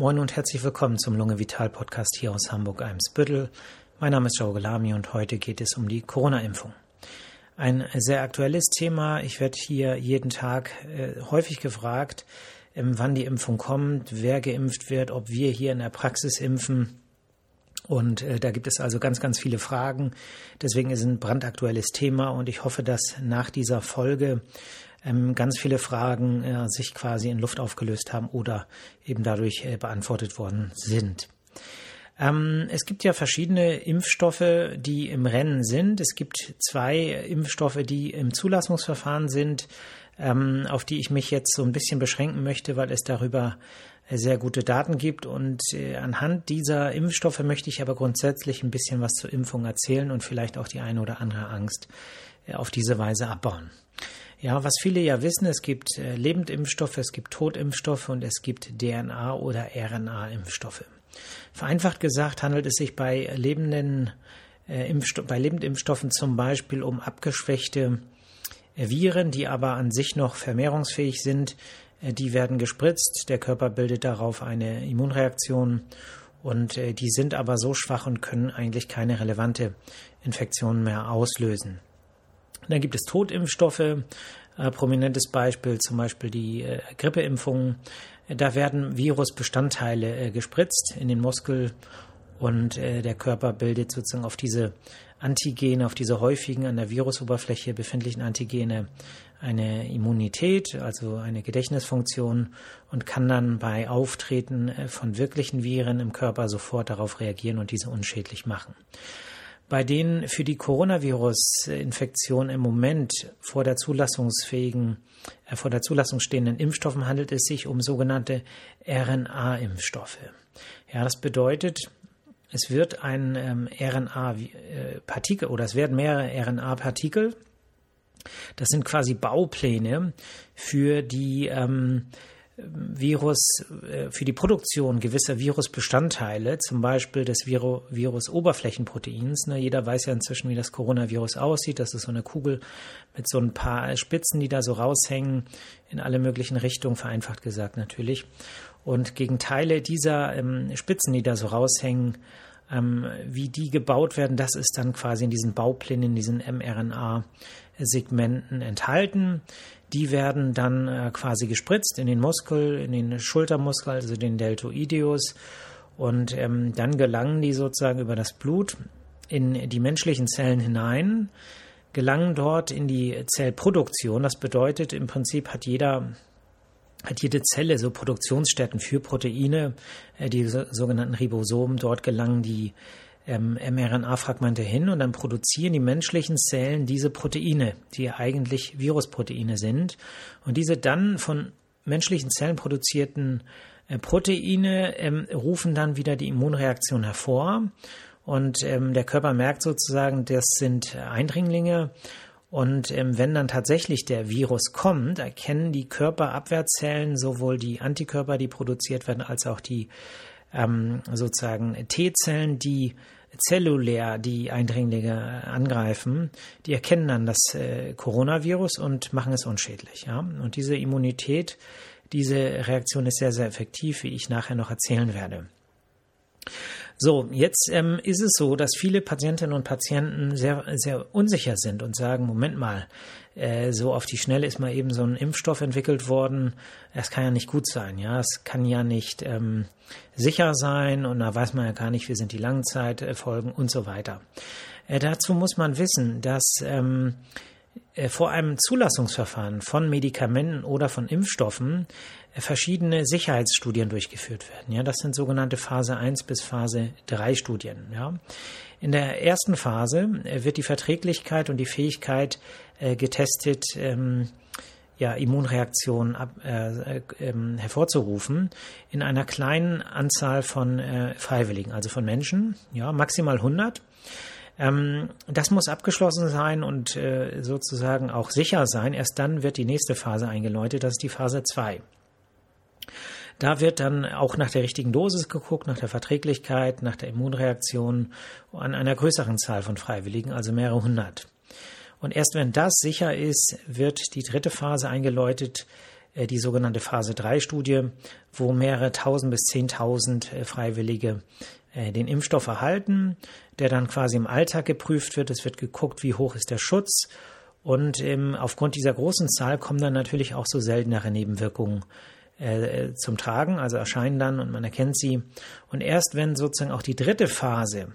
Moin und herzlich willkommen zum Lunge Vital Podcast hier aus Hamburg-Eimsbüttel. Mein Name ist Joe Gelami und heute geht es um die Corona-Impfung. Ein sehr aktuelles Thema. Ich werde hier jeden Tag äh, häufig gefragt, ähm, wann die Impfung kommt, wer geimpft wird, ob wir hier in der Praxis impfen. Und äh, da gibt es also ganz, ganz viele Fragen. Deswegen ist es ein brandaktuelles Thema und ich hoffe, dass nach dieser Folge ähm, ganz viele Fragen äh, sich quasi in Luft aufgelöst haben oder eben dadurch äh, beantwortet worden sind. Ähm, es gibt ja verschiedene Impfstoffe, die im Rennen sind. Es gibt zwei Impfstoffe, die im Zulassungsverfahren sind, ähm, auf die ich mich jetzt so ein bisschen beschränken möchte, weil es darüber äh, sehr gute Daten gibt. Und äh, anhand dieser Impfstoffe möchte ich aber grundsätzlich ein bisschen was zur Impfung erzählen und vielleicht auch die eine oder andere Angst auf diese Weise abbauen. Ja, was viele ja wissen, es gibt äh, Lebendimpfstoffe, es gibt Totimpfstoffe und es gibt DNA- oder RNA-Impfstoffe. Vereinfacht gesagt handelt es sich bei lebenden äh, Impfsto bei Lebendimpfstoffen zum Beispiel um abgeschwächte äh, Viren, die aber an sich noch vermehrungsfähig sind. Äh, die werden gespritzt, der Körper bildet darauf eine Immunreaktion und äh, die sind aber so schwach und können eigentlich keine relevante Infektion mehr auslösen. Dann gibt es Totimpfstoffe, äh, prominentes Beispiel zum Beispiel die äh, Grippeimpfung. Da werden Virusbestandteile äh, gespritzt in den Muskel und äh, der Körper bildet sozusagen auf diese Antigene, auf diese häufigen an der Virusoberfläche befindlichen Antigene eine Immunität, also eine Gedächtnisfunktion und kann dann bei Auftreten äh, von wirklichen Viren im Körper sofort darauf reagieren und diese unschädlich machen. Bei den für die Coronavirus-Infektion im Moment vor der zulassungsfähigen, äh, vor der Zulassung stehenden Impfstoffen handelt es sich um sogenannte RNA-Impfstoffe. Ja, das bedeutet, es wird ein ähm, RNA-Partikel oder es werden mehrere RNA-Partikel. Das sind quasi Baupläne für die ähm, Virus, äh, für die Produktion gewisser Virusbestandteile, zum Beispiel des Virusoberflächenproteins. Ne, jeder weiß ja inzwischen, wie das Coronavirus aussieht. Das ist so eine Kugel mit so ein paar Spitzen, die da so raushängen, in alle möglichen Richtungen, vereinfacht gesagt natürlich. Und gegen Teile dieser ähm, Spitzen, die da so raushängen, ähm, wie die gebaut werden, das ist dann quasi in diesen Bauplänen, in diesen mRNA-Segmenten enthalten. Die werden dann äh, quasi gespritzt in den Muskel, in den Schultermuskel, also den Deltoideus. Und ähm, dann gelangen die sozusagen über das Blut in die menschlichen Zellen hinein, gelangen dort in die Zellproduktion. Das bedeutet, im Prinzip hat jeder hat jede Zelle so Produktionsstätten für Proteine, äh, die sogenannten Ribosomen. Dort gelangen die ähm, mRNA-Fragmente hin und dann produzieren die menschlichen Zellen diese Proteine, die eigentlich Virusproteine sind. Und diese dann von menschlichen Zellen produzierten äh, Proteine ähm, rufen dann wieder die Immunreaktion hervor. Und ähm, der Körper merkt sozusagen, das sind Eindringlinge und ähm, wenn dann tatsächlich der Virus kommt, erkennen die Körperabwehrzellen sowohl die Antikörper, die produziert werden, als auch die ähm, sozusagen T-Zellen, die zellulär die Eindringlinge angreifen, die erkennen dann das äh, Coronavirus und machen es unschädlich. Ja? Und diese Immunität, diese Reaktion ist sehr, sehr effektiv, wie ich nachher noch erzählen werde. So, jetzt ähm, ist es so, dass viele Patientinnen und Patienten sehr, sehr unsicher sind und sagen, Moment mal, äh, so auf die Schnelle ist mal eben so ein Impfstoff entwickelt worden. Das kann ja nicht gut sein, ja. Es kann ja nicht ähm, sicher sein und da weiß man ja gar nicht, wie sind die Langzeitfolgen und so weiter. Äh, dazu muss man wissen, dass ähm, äh, vor einem Zulassungsverfahren von Medikamenten oder von Impfstoffen äh, verschiedene Sicherheitsstudien durchgeführt werden. Ja, das sind sogenannte Phase 1 bis Phase 3 Studien. Ja. In der ersten Phase äh, wird die Verträglichkeit und die Fähigkeit äh, getestet, ähm, ja, Immunreaktionen ab, äh, äh, hervorzurufen in einer kleinen Anzahl von äh, Freiwilligen, also von Menschen, ja, maximal 100. Ähm, das muss abgeschlossen sein und äh, sozusagen auch sicher sein. Erst dann wird die nächste Phase eingeläutet, das ist die Phase 2. Da wird dann auch nach der richtigen Dosis geguckt, nach der Verträglichkeit, nach der Immunreaktion an einer größeren Zahl von Freiwilligen, also mehrere hundert. Und erst wenn das sicher ist, wird die dritte Phase eingeläutet, äh, die sogenannte Phase 3 Studie, wo mehrere tausend bis zehntausend äh, Freiwillige den Impfstoff erhalten, der dann quasi im Alltag geprüft wird. Es wird geguckt, wie hoch ist der Schutz. Und ähm, aufgrund dieser großen Zahl kommen dann natürlich auch so seltenere Nebenwirkungen äh, zum Tragen, also erscheinen dann und man erkennt sie. Und erst wenn sozusagen auch die dritte Phase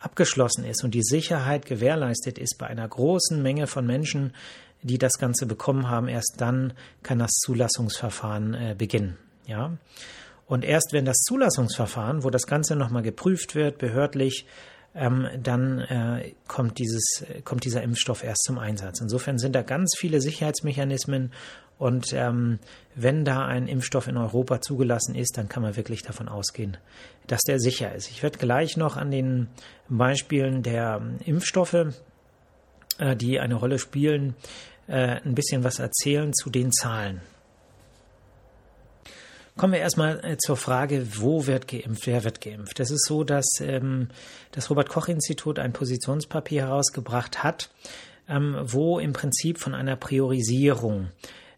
abgeschlossen ist und die Sicherheit gewährleistet ist bei einer großen Menge von Menschen, die das Ganze bekommen haben, erst dann kann das Zulassungsverfahren äh, beginnen. Ja. Und erst wenn das Zulassungsverfahren, wo das Ganze nochmal geprüft wird, behördlich, ähm, dann äh, kommt, dieses, kommt dieser Impfstoff erst zum Einsatz. Insofern sind da ganz viele Sicherheitsmechanismen und ähm, wenn da ein Impfstoff in Europa zugelassen ist, dann kann man wirklich davon ausgehen, dass der sicher ist. Ich werde gleich noch an den Beispielen der ähm, Impfstoffe, äh, die eine Rolle spielen, äh, ein bisschen was erzählen zu den Zahlen. Kommen wir erstmal äh, zur Frage, wo wird geimpft, wer wird geimpft. Es ist so, dass ähm, das Robert Koch Institut ein Positionspapier herausgebracht hat, ähm, wo im Prinzip von einer Priorisierung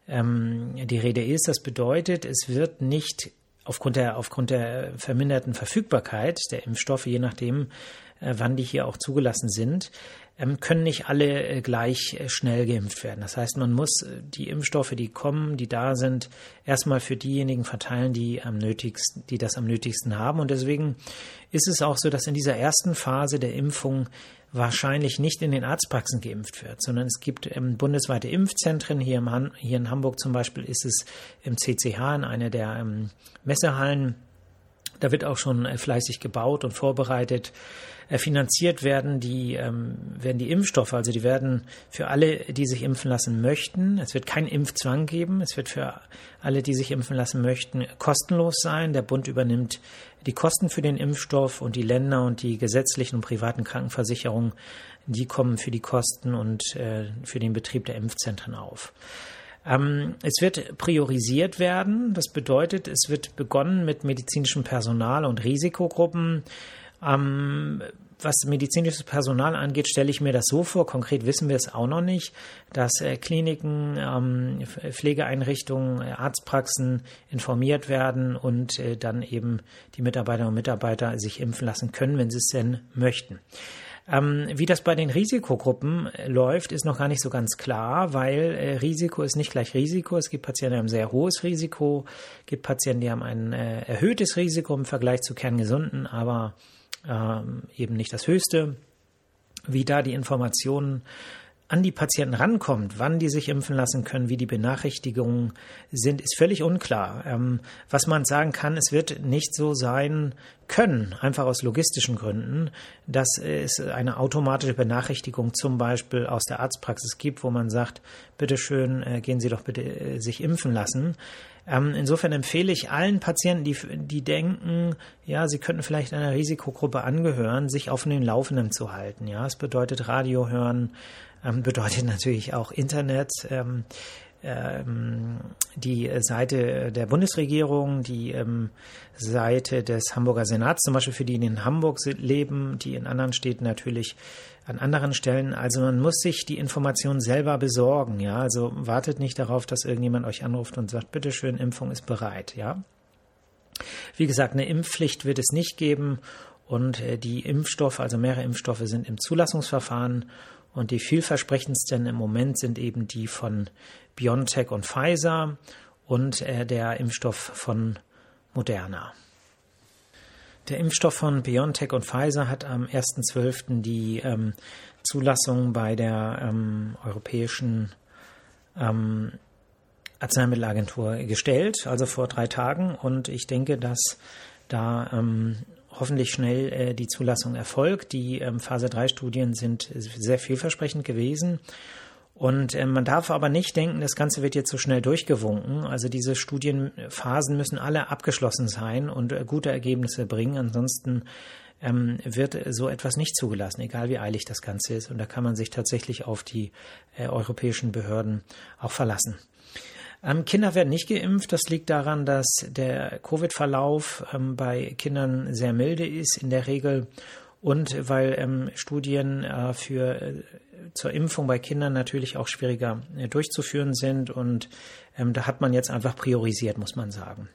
ähm, die Rede ist. Das bedeutet, es wird nicht aufgrund der, aufgrund der verminderten Verfügbarkeit der Impfstoffe, je nachdem, äh, wann die hier auch zugelassen sind, können nicht alle äh, gleich äh, schnell geimpft werden. Das heißt, man muss die Impfstoffe, die kommen, die da sind, erstmal für diejenigen verteilen, die am nötigsten, die das am nötigsten haben. Und deswegen ist es auch so, dass in dieser ersten Phase der Impfung wahrscheinlich nicht in den Arztpraxen geimpft wird, sondern es gibt ähm, bundesweite Impfzentren. Hier, im hier in Hamburg zum Beispiel ist es im CCH in einer der ähm, Messehallen. Da wird auch schon fleißig gebaut und vorbereitet. Äh, finanziert werden die, ähm, werden die Impfstoffe, also die werden für alle, die sich impfen lassen möchten. Es wird keinen Impfzwang geben. Es wird für alle, die sich impfen lassen möchten, kostenlos sein. Der Bund übernimmt die Kosten für den Impfstoff und die Länder und die gesetzlichen und privaten Krankenversicherungen, die kommen für die Kosten und äh, für den Betrieb der Impfzentren auf. Ähm, es wird priorisiert werden. Das bedeutet, es wird begonnen mit medizinischem Personal und Risikogruppen. Ähm, was medizinisches Personal angeht, stelle ich mir das so vor, konkret wissen wir es auch noch nicht, dass äh, Kliniken, ähm, Pflegeeinrichtungen, äh, Arztpraxen informiert werden und äh, dann eben die Mitarbeiterinnen und Mitarbeiter sich impfen lassen können, wenn sie es denn möchten. Ähm, wie das bei den Risikogruppen äh, läuft, ist noch gar nicht so ganz klar, weil äh, Risiko ist nicht gleich Risiko. Es gibt Patienten, die haben ein sehr hohes Risiko, es gibt Patienten, die haben ein äh, erhöhtes Risiko im Vergleich zu Kerngesunden, aber ähm, eben nicht das höchste. Wie da die Informationen an die Patienten rankommt, wann die sich impfen lassen können, wie die Benachrichtigungen sind, ist völlig unklar. Ähm, was man sagen kann, es wird nicht so sein können, einfach aus logistischen Gründen, dass es eine automatische Benachrichtigung zum Beispiel aus der Arztpraxis gibt, wo man sagt, bitteschön, äh, gehen Sie doch bitte äh, sich impfen lassen. Ähm, insofern empfehle ich allen Patienten, die, die denken, ja, sie könnten vielleicht einer Risikogruppe angehören, sich auf den Laufenden zu halten. Ja, es bedeutet Radio hören, ähm, bedeutet natürlich auch Internet. Ähm, ähm, die Seite der Bundesregierung, die ähm, Seite des Hamburger Senats, zum Beispiel für die, die in Hamburg leben, die in anderen Städten natürlich an anderen Stellen. Also man muss sich die Information selber besorgen, ja. Also wartet nicht darauf, dass irgendjemand euch anruft und sagt, bitteschön, Impfung ist bereit, ja. Wie gesagt, eine Impfpflicht wird es nicht geben und äh, die Impfstoffe, also mehrere Impfstoffe sind im Zulassungsverfahren und die vielversprechendsten im Moment sind eben die von BioNTech und Pfizer und äh, der Impfstoff von Moderna. Der Impfstoff von BioNTech und Pfizer hat am 1.12. die ähm, Zulassung bei der ähm, Europäischen ähm, Arzneimittelagentur gestellt, also vor drei Tagen. Und ich denke, dass da ähm, hoffentlich schnell äh, die Zulassung erfolgt. Die ähm, Phase 3 Studien sind sehr vielversprechend gewesen. Und äh, man darf aber nicht denken, das Ganze wird jetzt so schnell durchgewunken. Also diese Studienphasen müssen alle abgeschlossen sein und äh, gute Ergebnisse bringen. Ansonsten ähm, wird so etwas nicht zugelassen, egal wie eilig das Ganze ist. Und da kann man sich tatsächlich auf die äh, europäischen Behörden auch verlassen. Ähm, Kinder werden nicht geimpft. Das liegt daran, dass der Covid-Verlauf ähm, bei Kindern sehr milde ist in der Regel und weil ähm, Studien äh, für äh, zur Impfung bei Kindern natürlich auch schwieriger äh, durchzuführen sind und ähm, da hat man jetzt einfach priorisiert, muss man sagen.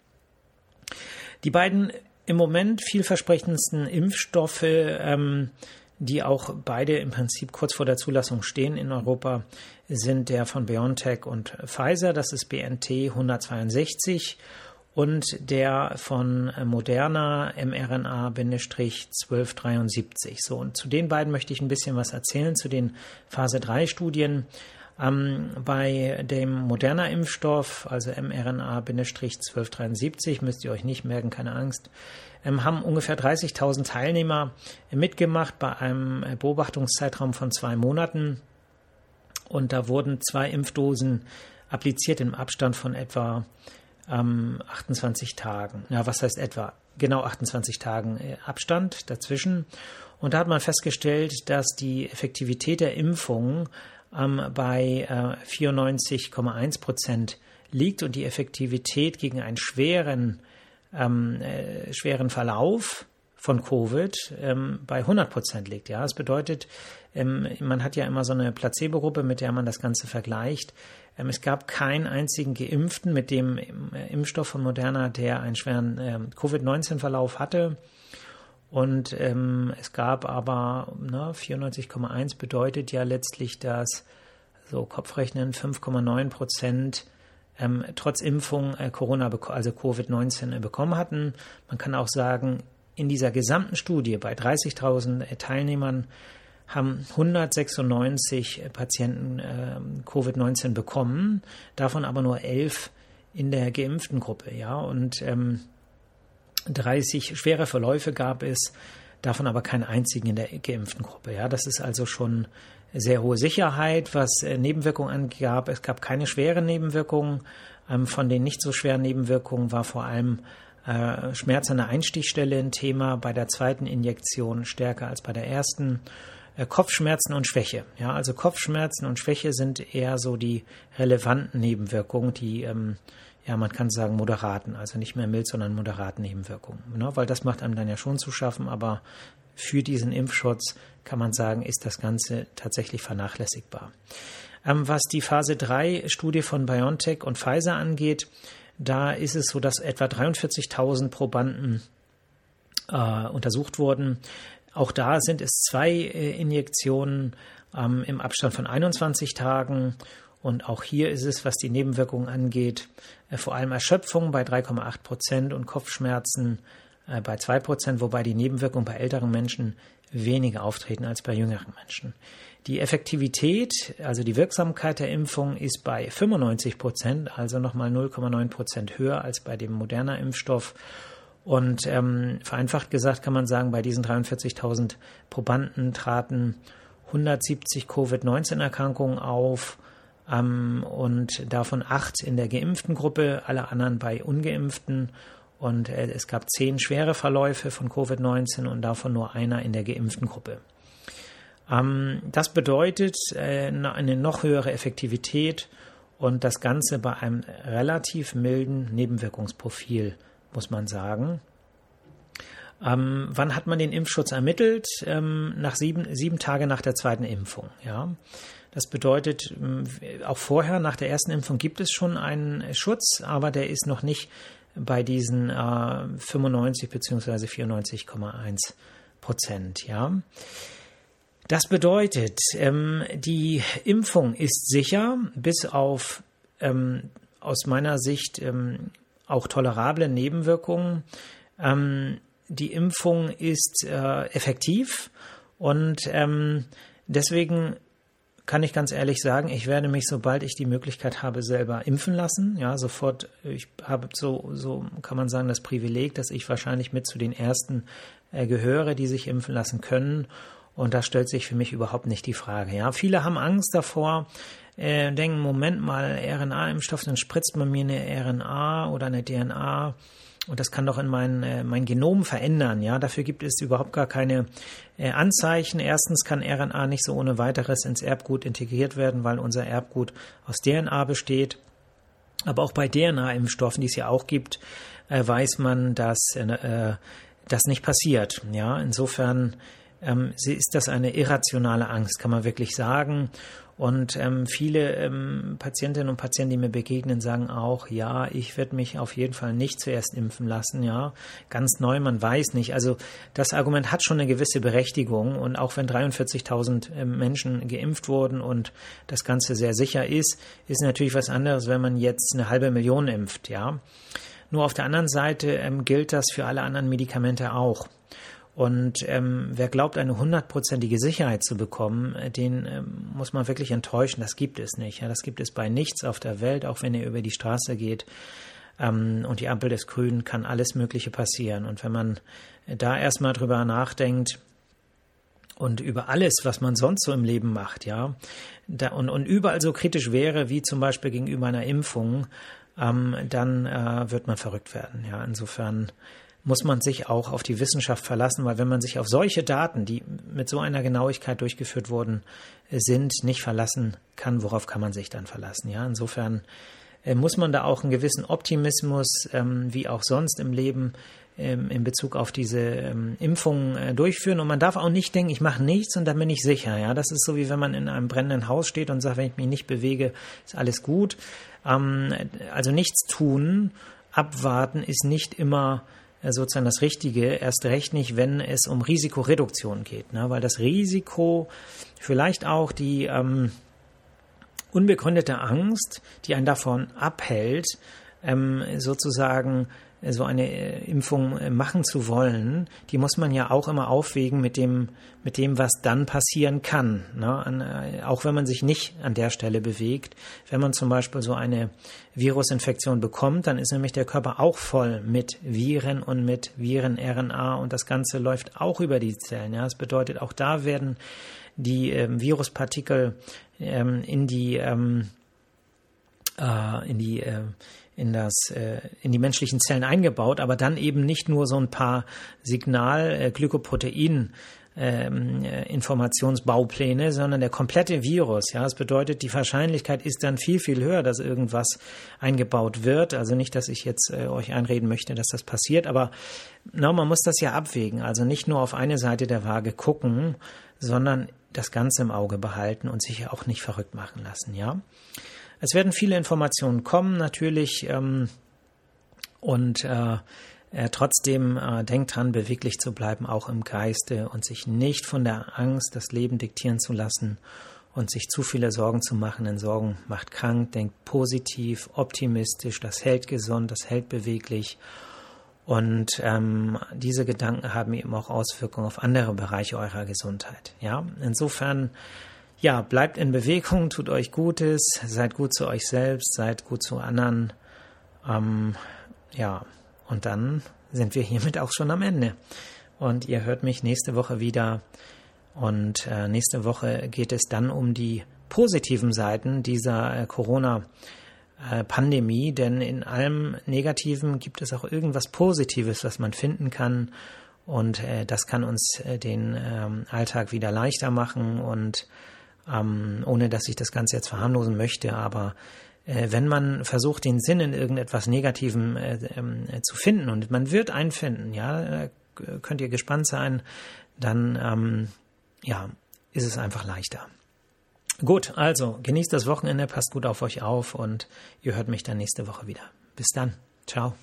Die beiden im Moment vielversprechendsten Impfstoffe, ähm, die auch beide im Prinzip kurz vor der Zulassung stehen in Europa, sind der von BioNTech und Pfizer, das ist BNT 162 und der von Moderna mRNA-1273. So, und zu den beiden möchte ich ein bisschen was erzählen, zu den Phase 3 Studien. Ähm, bei dem Moderna Impfstoff, also mRNA-1273, müsst ihr euch nicht merken, keine Angst, ähm, haben ungefähr 30.000 Teilnehmer mitgemacht bei einem Beobachtungszeitraum von zwei Monaten. Und da wurden zwei Impfdosen appliziert im Abstand von etwa ähm, 28 Tagen. Ja, was heißt etwa? Genau 28 Tagen äh, Abstand dazwischen. Und da hat man festgestellt, dass die Effektivität der Impfung ähm, bei äh, 94,1 Prozent liegt und die Effektivität gegen einen schweren, ähm, äh, schweren Verlauf von Covid ähm, bei 100 Prozent liegt. Ja, das bedeutet, ähm, man hat ja immer so eine Placebo-Gruppe, mit der man das Ganze vergleicht. Ähm, es gab keinen einzigen Geimpften mit dem äh, Impfstoff von Moderna, der einen schweren ähm, Covid-19-Verlauf hatte. Und ähm, es gab aber ne, 94,1 bedeutet ja letztlich, dass so Kopfrechnen 5,9 Prozent ähm, trotz Impfung äh, Corona, also Covid-19 äh, bekommen hatten. Man kann auch sagen, in dieser gesamten Studie bei 30.000 äh, Teilnehmern haben 196 Patienten äh, Covid-19 bekommen, davon aber nur 11 in der geimpften Gruppe, ja, und ähm, 30 schwere Verläufe gab es, davon aber keinen einzigen in der geimpften Gruppe, ja, das ist also schon sehr hohe Sicherheit, was äh, Nebenwirkungen angab. Es gab keine schweren Nebenwirkungen. Ähm, von den nicht so schweren Nebenwirkungen war vor allem äh, Schmerz an der Einstichstelle ein Thema, bei der zweiten Injektion stärker als bei der ersten. Äh, Kopfschmerzen und Schwäche. Ja, also Kopfschmerzen und Schwäche sind eher so die relevanten Nebenwirkungen, die, ähm, ja, man kann sagen, moderaten, also nicht mehr mild, sondern moderaten Nebenwirkungen. Ne? Weil das macht einem dann ja schon zu schaffen, aber für diesen Impfschutz kann man sagen, ist das Ganze tatsächlich vernachlässigbar. Ähm, was die Phase 3 Studie von BioNTech und Pfizer angeht, da ist es so, dass etwa 43.000 Probanden äh, untersucht wurden. Auch da sind es zwei äh, Injektionen ähm, im Abstand von 21 Tagen. Und auch hier ist es, was die Nebenwirkungen angeht, äh, vor allem Erschöpfung bei 3,8 Prozent und Kopfschmerzen bei 2 Prozent, wobei die Nebenwirkungen bei älteren Menschen weniger auftreten als bei jüngeren Menschen. Die Effektivität, also die Wirksamkeit der Impfung ist bei 95 Prozent, also nochmal 0,9 Prozent höher als bei dem moderner Impfstoff. Und ähm, vereinfacht gesagt kann man sagen, bei diesen 43.000 Probanden traten 170 Covid-19-Erkrankungen auf ähm, und davon acht in der geimpften Gruppe, alle anderen bei ungeimpften. Und äh, es gab zehn schwere Verläufe von Covid-19 und davon nur einer in der geimpften Gruppe. Ähm, das bedeutet äh, eine noch höhere Effektivität und das Ganze bei einem relativ milden Nebenwirkungsprofil muss man sagen. Ähm, wann hat man den Impfschutz ermittelt? Ähm, nach sieben, sieben Tage nach der zweiten Impfung. Ja, das bedeutet, ähm, auch vorher nach der ersten Impfung gibt es schon einen Schutz, aber der ist noch nicht bei diesen äh, 95 bzw. 94,1 Prozent. Ja. Das bedeutet, ähm, die Impfung ist sicher, bis auf ähm, aus meiner Sicht ähm, auch tolerable Nebenwirkungen. Ähm, die Impfung ist äh, effektiv und ähm, deswegen kann ich ganz ehrlich sagen, ich werde mich, sobald ich die Möglichkeit habe, selber impfen lassen. Ja, sofort, ich habe so, so kann man sagen, das Privileg, dass ich wahrscheinlich mit zu den ersten äh, gehöre, die sich impfen lassen können. Und da stellt sich für mich überhaupt nicht die Frage. Ja, viele haben Angst davor, äh, denken, Moment mal, RNA-Impfstoff, dann spritzt man mir eine RNA oder eine DNA und das kann doch in mein, äh, mein Genom verändern. Ja, dafür gibt es überhaupt gar keine äh, Anzeichen. Erstens kann RNA nicht so ohne weiteres ins Erbgut integriert werden, weil unser Erbgut aus DNA besteht. Aber auch bei DNA-Impfstoffen, die es ja auch gibt, äh, weiß man, dass äh, das nicht passiert. Ja, insofern ähm, ist das eine irrationale Angst, kann man wirklich sagen. Und ähm, viele ähm, Patientinnen und Patienten, die mir begegnen, sagen auch, ja, ich werde mich auf jeden Fall nicht zuerst impfen lassen, ja. Ganz neu, man weiß nicht. Also das Argument hat schon eine gewisse Berechtigung. Und auch wenn 43.000 äh, Menschen geimpft wurden und das Ganze sehr sicher ist, ist natürlich was anderes, wenn man jetzt eine halbe Million impft, ja. Nur auf der anderen Seite ähm, gilt das für alle anderen Medikamente auch. Und ähm, wer glaubt, eine hundertprozentige Sicherheit zu bekommen, äh, den ähm, muss man wirklich enttäuschen. Das gibt es nicht. Ja, das gibt es bei nichts auf der Welt, auch wenn ihr über die Straße geht ähm, und die Ampel ist grün, kann alles Mögliche passieren. Und wenn man da erstmal drüber nachdenkt, und über alles, was man sonst so im Leben macht, ja, da, und, und überall so kritisch wäre, wie zum Beispiel gegenüber einer Impfung, ähm, dann äh, wird man verrückt werden. Ja, insofern muss man sich auch auf die Wissenschaft verlassen, weil wenn man sich auf solche Daten, die mit so einer Genauigkeit durchgeführt worden sind, nicht verlassen kann, worauf kann man sich dann verlassen? Ja, insofern äh, muss man da auch einen gewissen Optimismus, ähm, wie auch sonst im Leben, ähm, in Bezug auf diese ähm, Impfungen äh, durchführen. Und man darf auch nicht denken, ich mache nichts und dann bin ich sicher. Ja, das ist so wie wenn man in einem brennenden Haus steht und sagt, wenn ich mich nicht bewege, ist alles gut. Ähm, also nichts tun, abwarten ist nicht immer äh, sozusagen das Richtige, erst recht nicht, wenn es um Risikoreduktion geht, ne? weil das Risiko, vielleicht auch die ähm, unbegründete Angst, die einen davon abhält, ähm, sozusagen so eine äh, Impfung äh, machen zu wollen, die muss man ja auch immer aufwägen mit dem, mit dem, was dann passieren kann. Ne? An, äh, auch wenn man sich nicht an der Stelle bewegt. Wenn man zum Beispiel so eine Virusinfektion bekommt, dann ist nämlich der Körper auch voll mit Viren und mit Viren-RNA und das Ganze läuft auch über die Zellen. Ja? Das bedeutet, auch da werden die ähm, Viruspartikel ähm, in die ähm, äh, in die äh, in das äh, in die menschlichen Zellen eingebaut, aber dann eben nicht nur so ein paar Signal äh, ähm, äh, Informationsbaupläne, sondern der komplette Virus. Ja, das bedeutet, die Wahrscheinlichkeit ist dann viel viel höher, dass irgendwas eingebaut wird. Also nicht, dass ich jetzt äh, euch einreden möchte, dass das passiert, aber na, man muss das ja abwägen. Also nicht nur auf eine Seite der Waage gucken, sondern das Ganze im Auge behalten und sich auch nicht verrückt machen lassen. Ja. Es werden viele Informationen kommen, natürlich. Ähm, und äh, äh, trotzdem äh, denkt dran, beweglich zu bleiben, auch im Geiste und sich nicht von der Angst, das Leben diktieren zu lassen und sich zu viele Sorgen zu machen, denn Sorgen macht krank, denkt positiv, optimistisch, das hält gesund, das hält beweglich. Und ähm, diese Gedanken haben eben auch Auswirkungen auf andere Bereiche eurer Gesundheit. Ja, insofern ja, bleibt in Bewegung, tut euch Gutes, seid gut zu euch selbst, seid gut zu anderen. Ähm, ja, und dann sind wir hiermit auch schon am Ende. Und ihr hört mich nächste Woche wieder. Und äh, nächste Woche geht es dann um die positiven Seiten dieser äh, Corona-Pandemie, denn in allem Negativen gibt es auch irgendwas Positives, was man finden kann. Und äh, das kann uns äh, den ähm, Alltag wieder leichter machen und ähm, ohne dass ich das Ganze jetzt verharmlosen möchte, aber äh, wenn man versucht, den Sinn in irgendetwas Negativem äh, äh, zu finden und man wird einen finden, ja, äh, könnt ihr gespannt sein, dann ähm, ja, ist es einfach leichter. Gut, also genießt das Wochenende, passt gut auf euch auf und ihr hört mich dann nächste Woche wieder. Bis dann. Ciao.